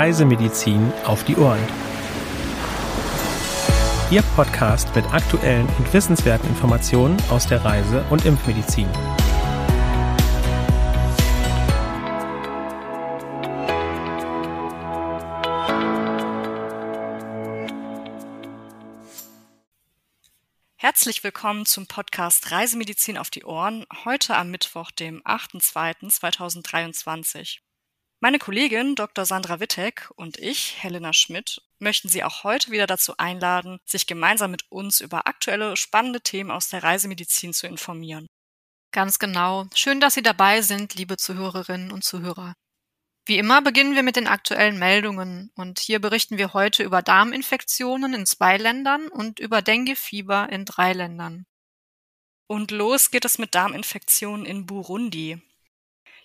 Reisemedizin auf die Ohren. Ihr Podcast mit aktuellen und wissenswerten Informationen aus der Reise- und Impfmedizin. Herzlich willkommen zum Podcast Reisemedizin auf die Ohren, heute am Mittwoch, dem 8.2.2023. Meine Kollegin Dr. Sandra Wittek und ich, Helena Schmidt, möchten Sie auch heute wieder dazu einladen, sich gemeinsam mit uns über aktuelle, spannende Themen aus der Reisemedizin zu informieren. Ganz genau. Schön, dass Sie dabei sind, liebe Zuhörerinnen und Zuhörer. Wie immer beginnen wir mit den aktuellen Meldungen und hier berichten wir heute über Darminfektionen in zwei Ländern und über Denguefieber in drei Ländern. Und los geht es mit Darminfektionen in Burundi.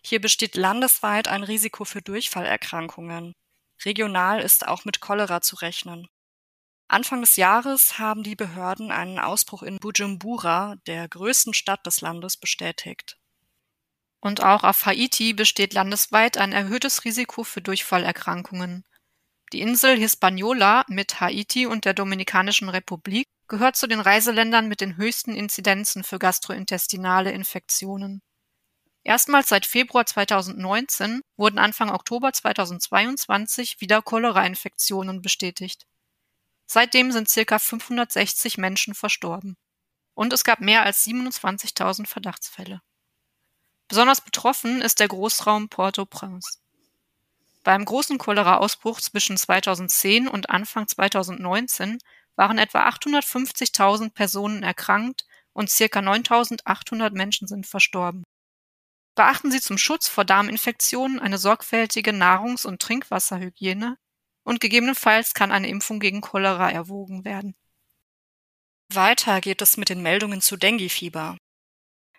Hier besteht landesweit ein Risiko für Durchfallerkrankungen. Regional ist auch mit Cholera zu rechnen. Anfang des Jahres haben die Behörden einen Ausbruch in Bujumbura, der größten Stadt des Landes, bestätigt. Und auch auf Haiti besteht landesweit ein erhöhtes Risiko für Durchfallerkrankungen. Die Insel Hispaniola mit Haiti und der Dominikanischen Republik gehört zu den Reiseländern mit den höchsten Inzidenzen für gastrointestinale Infektionen. Erstmals seit Februar 2019 wurden Anfang Oktober 2022 wieder Cholera-Infektionen bestätigt. Seitdem sind circa 560 Menschen verstorben. Und es gab mehr als 27.000 Verdachtsfälle. Besonders betroffen ist der Großraum Port-au-Prince. Beim großen Cholera-Ausbruch zwischen 2010 und Anfang 2019 waren etwa 850.000 Personen erkrankt und circa 9.800 Menschen sind verstorben. Beachten Sie zum Schutz vor Darminfektionen eine sorgfältige Nahrungs- und Trinkwasserhygiene und gegebenenfalls kann eine Impfung gegen Cholera erwogen werden. Weiter geht es mit den Meldungen zu Dengue-Fieber.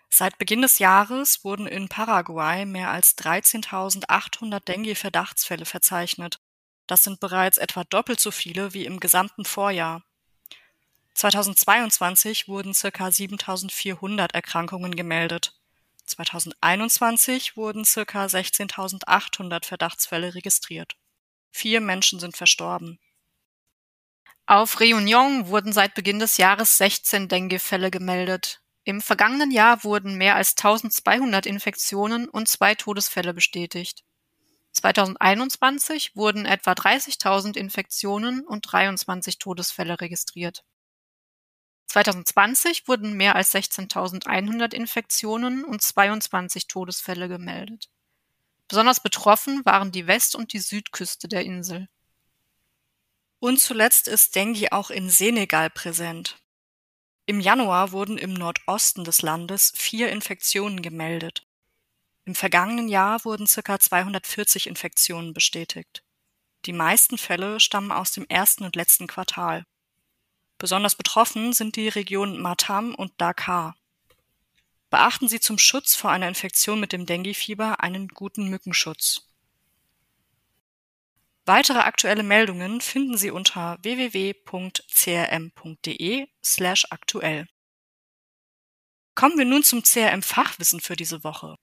Seit Beginn des Jahres wurden in Paraguay mehr als 13.800 Dengue-Verdachtsfälle verzeichnet. Das sind bereits etwa doppelt so viele wie im gesamten Vorjahr. 2022 wurden ca. 7.400 Erkrankungen gemeldet. 2021 wurden circa 16.800 Verdachtsfälle registriert. Vier Menschen sind verstorben. Auf Réunion wurden seit Beginn des Jahres 16 Dengue-Fälle gemeldet. Im vergangenen Jahr wurden mehr als 1200 Infektionen und zwei Todesfälle bestätigt. 2021 wurden etwa 30.000 Infektionen und 23 Todesfälle registriert. 2020 wurden mehr als 16.100 Infektionen und 22 Todesfälle gemeldet. Besonders betroffen waren die West- und die Südküste der Insel. Und zuletzt ist Dengue auch in Senegal präsent. Im Januar wurden im Nordosten des Landes vier Infektionen gemeldet. Im vergangenen Jahr wurden ca. 240 Infektionen bestätigt. Die meisten Fälle stammen aus dem ersten und letzten Quartal. Besonders betroffen sind die Regionen Matam und Dakar. Beachten Sie zum Schutz vor einer Infektion mit dem Dengue-Fieber einen guten Mückenschutz. Weitere aktuelle Meldungen finden Sie unter www.crm.de/aktuell. Kommen wir nun zum CRM-Fachwissen für diese Woche.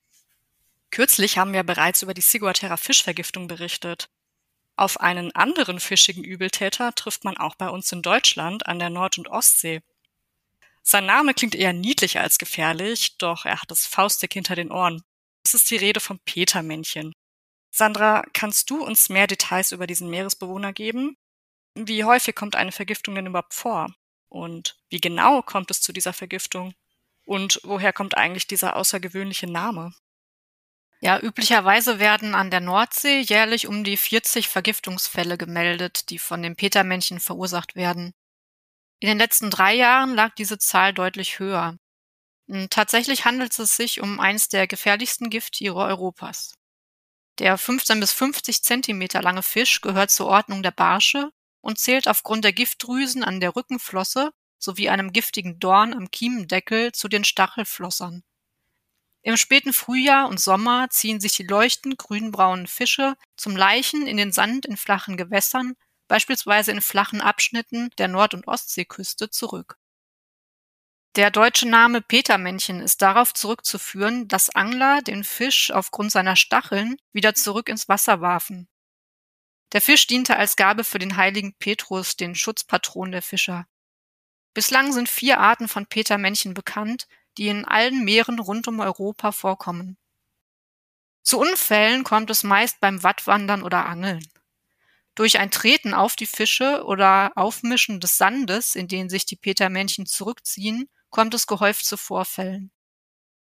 Kürzlich haben wir bereits über die Ciguatera Fischvergiftung berichtet. Auf einen anderen fischigen Übeltäter trifft man auch bei uns in Deutschland an der Nord- und Ostsee. Sein Name klingt eher niedlich als gefährlich, doch er hat das Faustdick hinter den Ohren. Es ist die Rede vom Petermännchen. Sandra, kannst du uns mehr Details über diesen Meeresbewohner geben? Wie häufig kommt eine Vergiftung denn überhaupt vor? Und wie genau kommt es zu dieser Vergiftung? Und woher kommt eigentlich dieser außergewöhnliche Name? Ja, üblicherweise werden an der Nordsee jährlich um die 40 Vergiftungsfälle gemeldet, die von dem Petermännchen verursacht werden. In den letzten drei Jahren lag diese Zahl deutlich höher. Tatsächlich handelt es sich um eines der gefährlichsten Gifttiere Europas. Der 15 bis 50 Zentimeter lange Fisch gehört zur Ordnung der Barsche und zählt aufgrund der Giftdrüsen an der Rückenflosse sowie einem giftigen Dorn am Kiemendeckel zu den Stachelflossern. Im späten Frühjahr und Sommer ziehen sich die leuchtend grünbraunen Fische zum Laichen in den Sand in flachen Gewässern, beispielsweise in flachen Abschnitten der Nord- und Ostseeküste, zurück. Der deutsche Name Petermännchen ist darauf zurückzuführen, dass Angler den Fisch aufgrund seiner Stacheln wieder zurück ins Wasser warfen. Der Fisch diente als Gabe für den heiligen Petrus, den Schutzpatron der Fischer. Bislang sind vier Arten von Petermännchen bekannt, die in allen Meeren rund um Europa vorkommen. Zu Unfällen kommt es meist beim Wattwandern oder Angeln. Durch ein Treten auf die Fische oder Aufmischen des Sandes, in den sich die Petermännchen zurückziehen, kommt es gehäuft zu Vorfällen.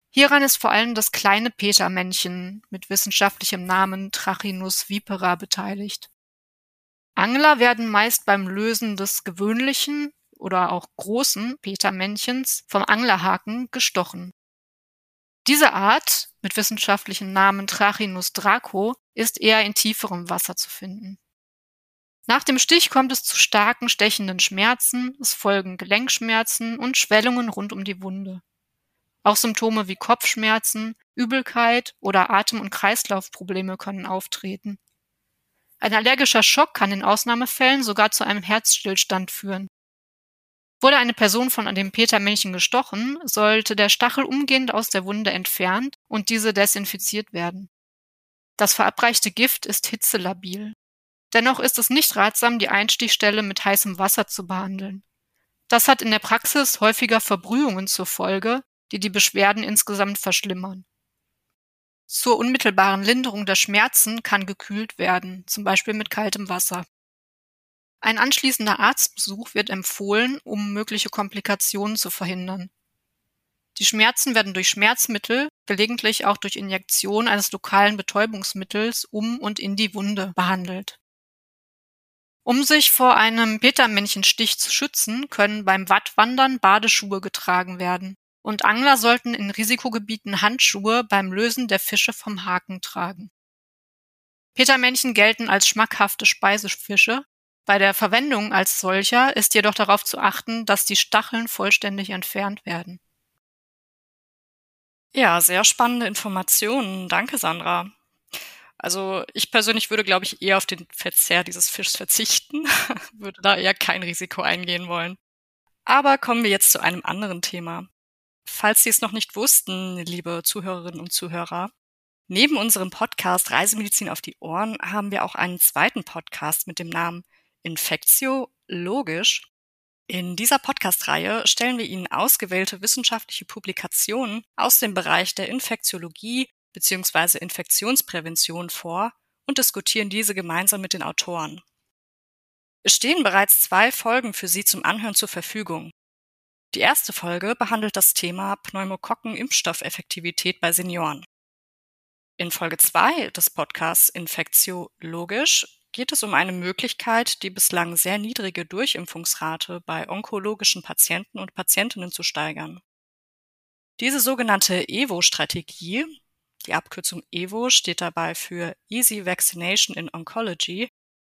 Hieran ist vor allem das kleine Petermännchen mit wissenschaftlichem Namen Trachinus vipera beteiligt. Angler werden meist beim Lösen des gewöhnlichen oder auch großen Petermännchens vom Anglerhaken gestochen. Diese Art, mit wissenschaftlichem Namen Trachinus draco, ist eher in tieferem Wasser zu finden. Nach dem Stich kommt es zu starken stechenden Schmerzen, es folgen Gelenkschmerzen und Schwellungen rund um die Wunde. Auch Symptome wie Kopfschmerzen, Übelkeit oder Atem- und Kreislaufprobleme können auftreten. Ein allergischer Schock kann in Ausnahmefällen sogar zu einem Herzstillstand führen. Wurde eine Person von dem Petermännchen gestochen, sollte der Stachel umgehend aus der Wunde entfernt und diese desinfiziert werden. Das verabreichte Gift ist hitzelabil. Dennoch ist es nicht ratsam, die Einstichstelle mit heißem Wasser zu behandeln. Das hat in der Praxis häufiger Verbrühungen zur Folge, die die Beschwerden insgesamt verschlimmern. Zur unmittelbaren Linderung der Schmerzen kann gekühlt werden, zum Beispiel mit kaltem Wasser. Ein anschließender Arztbesuch wird empfohlen, um mögliche Komplikationen zu verhindern. Die Schmerzen werden durch Schmerzmittel, gelegentlich auch durch Injektion eines lokalen Betäubungsmittels um und in die Wunde behandelt. Um sich vor einem Petermännchenstich zu schützen, können beim Wattwandern Badeschuhe getragen werden und Angler sollten in Risikogebieten Handschuhe beim Lösen der Fische vom Haken tragen. Petermännchen gelten als schmackhafte Speisefische. Bei der Verwendung als solcher ist jedoch darauf zu achten, dass die Stacheln vollständig entfernt werden. Ja, sehr spannende Informationen. Danke, Sandra. Also ich persönlich würde, glaube ich, eher auf den Verzehr dieses Fischs verzichten, würde da eher kein Risiko eingehen wollen. Aber kommen wir jetzt zu einem anderen Thema. Falls Sie es noch nicht wussten, liebe Zuhörerinnen und Zuhörer, neben unserem Podcast Reisemedizin auf die Ohren haben wir auch einen zweiten Podcast mit dem Namen Infektio Logisch. In dieser Podcast-Reihe stellen wir Ihnen ausgewählte wissenschaftliche Publikationen aus dem Bereich der Infektiologie bzw. Infektionsprävention vor und diskutieren diese gemeinsam mit den Autoren. Es stehen bereits zwei Folgen für Sie zum Anhören zur Verfügung. Die erste Folge behandelt das Thema Pneumokokken-Impfstoffeffektivität bei Senioren. In Folge 2 des Podcasts Infektio Logisch geht es um eine Möglichkeit, die bislang sehr niedrige Durchimpfungsrate bei onkologischen Patienten und Patientinnen zu steigern. Diese sogenannte EVO-Strategie, die Abkürzung EVO steht dabei für Easy Vaccination in Oncology,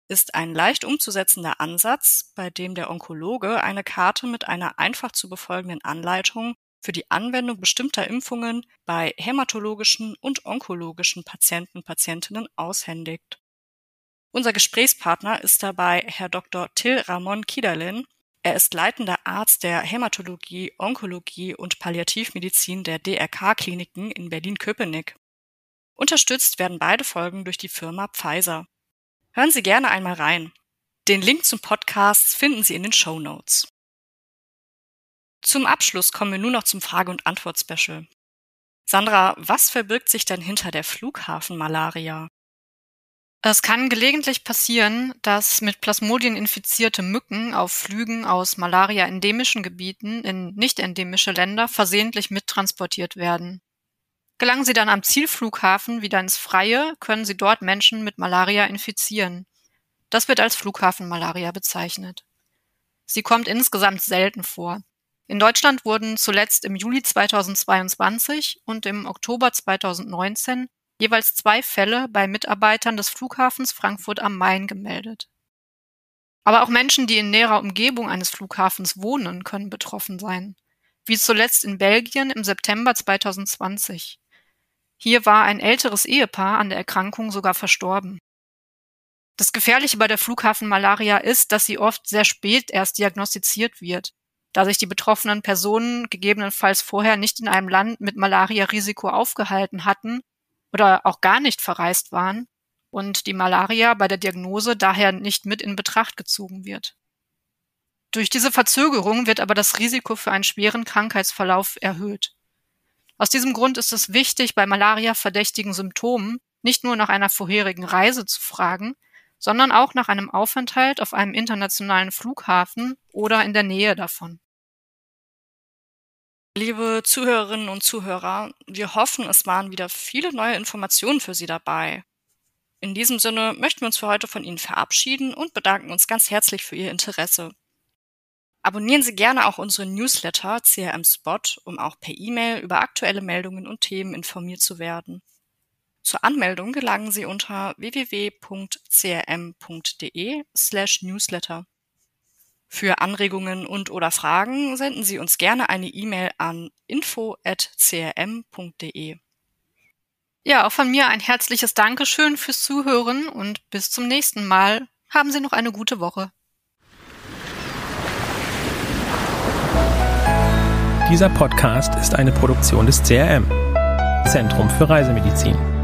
ist ein leicht umzusetzender Ansatz, bei dem der Onkologe eine Karte mit einer einfach zu befolgenden Anleitung für die Anwendung bestimmter Impfungen bei hämatologischen und onkologischen Patienten Patientinnen aushändigt. Unser Gesprächspartner ist dabei Herr Dr. Till Ramon Kiederlin. Er ist leitender Arzt der Hämatologie, Onkologie und Palliativmedizin der DRK-Kliniken in Berlin-Köpenick. Unterstützt werden beide Folgen durch die Firma Pfizer. Hören Sie gerne einmal rein. Den Link zum Podcast finden Sie in den Show Notes. Zum Abschluss kommen wir nun noch zum Frage- und Antwort-Special. Sandra, was verbirgt sich denn hinter der Flughafenmalaria? Es kann gelegentlich passieren, dass mit Plasmodien infizierte Mücken auf Flügen aus Malaria-endemischen Gebieten in nicht-endemische Länder versehentlich mittransportiert werden. Gelangen sie dann am Zielflughafen wieder ins Freie, können sie dort Menschen mit Malaria infizieren. Das wird als Flughafenmalaria bezeichnet. Sie kommt insgesamt selten vor. In Deutschland wurden zuletzt im Juli 2022 und im Oktober 2019 jeweils zwei Fälle bei Mitarbeitern des Flughafens Frankfurt am Main gemeldet. Aber auch Menschen, die in näherer Umgebung eines Flughafens wohnen, können betroffen sein, wie zuletzt in Belgien im September 2020. Hier war ein älteres Ehepaar an der Erkrankung sogar verstorben. Das Gefährliche bei der Flughafenmalaria ist, dass sie oft sehr spät erst diagnostiziert wird, da sich die betroffenen Personen gegebenenfalls vorher nicht in einem Land mit Malaria-Risiko aufgehalten hatten oder auch gar nicht verreist waren und die Malaria bei der Diagnose daher nicht mit in Betracht gezogen wird. Durch diese Verzögerung wird aber das Risiko für einen schweren Krankheitsverlauf erhöht. Aus diesem Grund ist es wichtig, bei Malaria-verdächtigen Symptomen nicht nur nach einer vorherigen Reise zu fragen, sondern auch nach einem Aufenthalt auf einem internationalen Flughafen oder in der Nähe davon. Liebe Zuhörerinnen und Zuhörer, wir hoffen, es waren wieder viele neue Informationen für Sie dabei. In diesem Sinne möchten wir uns für heute von Ihnen verabschieden und bedanken uns ganz herzlich für Ihr Interesse. Abonnieren Sie gerne auch unseren Newsletter CRM Spot, um auch per E-Mail über aktuelle Meldungen und Themen informiert zu werden. Zur Anmeldung gelangen Sie unter www.crm.de slash newsletter. Für Anregungen und oder Fragen senden Sie uns gerne eine E-Mail an info@crm.de. Ja, auch von mir ein herzliches Dankeschön fürs Zuhören und bis zum nächsten Mal. Haben Sie noch eine gute Woche. Dieser Podcast ist eine Produktion des CRM, Zentrum für Reisemedizin.